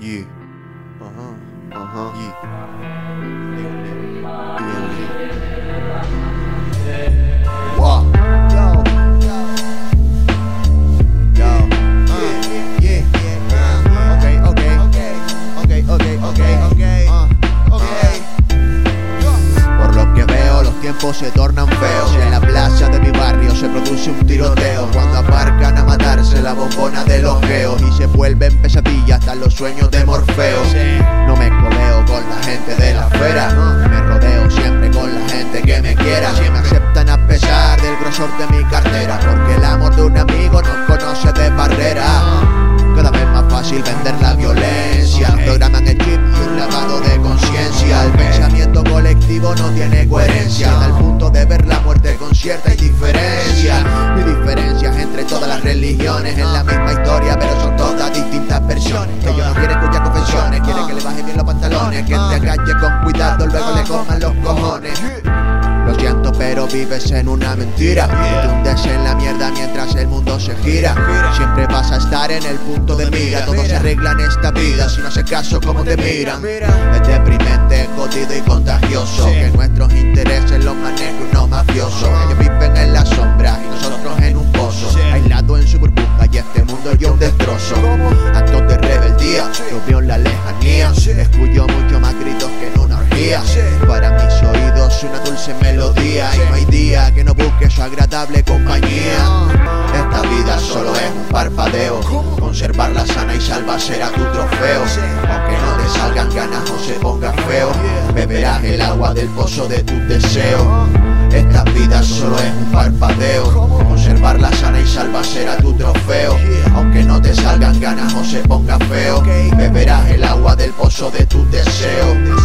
you. Uh huh. Uh huh. You. Uh-huh. Se tornan feos. Y en la plaza de mi barrio se produce un tiroteo. Cuando aparcan a matarse la bombona de los geos. Y se vuelven pesadillas hasta los sueños de Morfeo. No me codeo con la gente de la esfera. No tiene coherencia. Al punto de ver la muerte con cierta indiferencia. Diferencias entre todas las religiones. En la misma historia, pero son todas distintas versiones. Ellos no quieren escuchar confesiones, quieren que le bajen bien los pantalones. Que te agache con cuidado, luego le coman los cojones. Lo siento, pero vives en una mentira. Y te hundes en la mierda mientras el mundo se gira. Siempre vas a estar en el punto de mira. Todo se arregla en esta vida si no haces caso como te miran. Es jodido y contagioso. Que nuestros intereses los maneje uno mafioso. Ellos viven en la sombra y nosotros en un pozo. Aislado en su burbuja y este mundo yo un destrozo. Actos de rebeldía, lo veo en la lejanía. Escucho mucho más gritos que en una orgía. Para mis oídos una dulce melodía. Y no hay día que no busque su agradable compañía. Esta vida solo es un parpadeo. Conservarla sana y salva será tu trofeo. Aunque no te salgan ganas o se ponga feo, beberás el agua del pozo de tus deseos. Esta vida solo es un parpadeo. Conservarla sana y salva será tu trofeo. Aunque no te salgan ganas o se ponga feo, beberás el agua del pozo de tus deseos.